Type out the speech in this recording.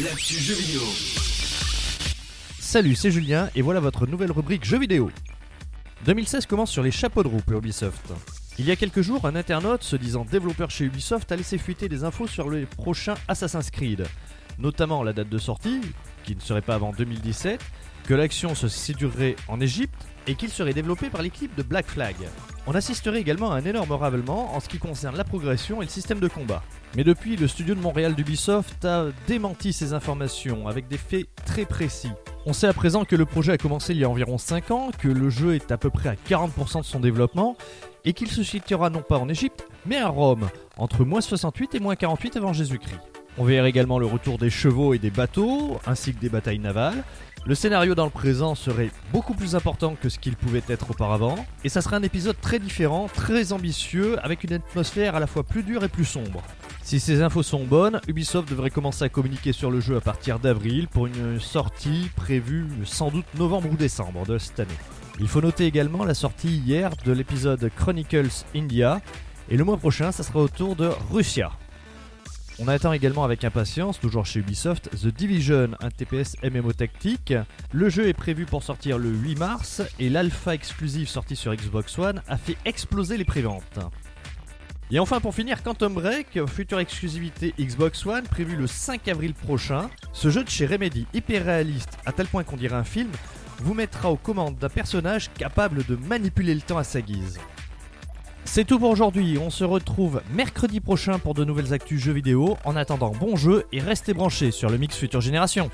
vidéo. Salut, c'est Julien et voilà votre nouvelle rubrique jeux vidéo. 2016 commence sur les chapeaux de roue pour Ubisoft. Il y a quelques jours, un internaute se disant développeur chez Ubisoft a laissé fuiter des infos sur les prochains Assassin's Creed, notamment la date de sortie, qui ne serait pas avant 2017, que l'action se sédurerait en Égypte et qu'il serait développé par l'équipe de Black Flag. On assisterait également à un énorme ravalement en ce qui concerne la progression et le système de combat. Mais depuis, le studio de Montréal d'Ubisoft a démenti ces informations avec des faits très précis. On sait à présent que le projet a commencé il y a environ 5 ans, que le jeu est à peu près à 40% de son développement, et qu'il se situera non pas en Égypte, mais à Rome, entre moins 68 et moins 48 avant Jésus-Christ. On verra également le retour des chevaux et des bateaux, ainsi que des batailles navales. Le scénario dans le présent serait beaucoup plus important que ce qu'il pouvait être auparavant, et ça serait un épisode très différent, très ambitieux, avec une atmosphère à la fois plus dure et plus sombre. Si ces infos sont bonnes, Ubisoft devrait commencer à communiquer sur le jeu à partir d'avril pour une sortie prévue sans doute novembre ou décembre de cette année. Il faut noter également la sortie hier de l'épisode Chronicles India, et le mois prochain, ça sera au tour de Russia. On attend également avec impatience, toujours chez Ubisoft, The Division, un TPS MMO tactique. Le jeu est prévu pour sortir le 8 mars et l'alpha exclusive sortie sur Xbox One a fait exploser les préventes. Et enfin pour finir, Quantum Break, future exclusivité Xbox One prévue le 5 avril prochain. Ce jeu de chez Remedy, hyper réaliste à tel point qu'on dirait un film, vous mettra aux commandes d'un personnage capable de manipuler le temps à sa guise. C'est tout pour aujourd'hui, on se retrouve mercredi prochain pour de nouvelles actus jeux vidéo. En attendant, bon jeu et restez branchés sur le Mix Future Génération.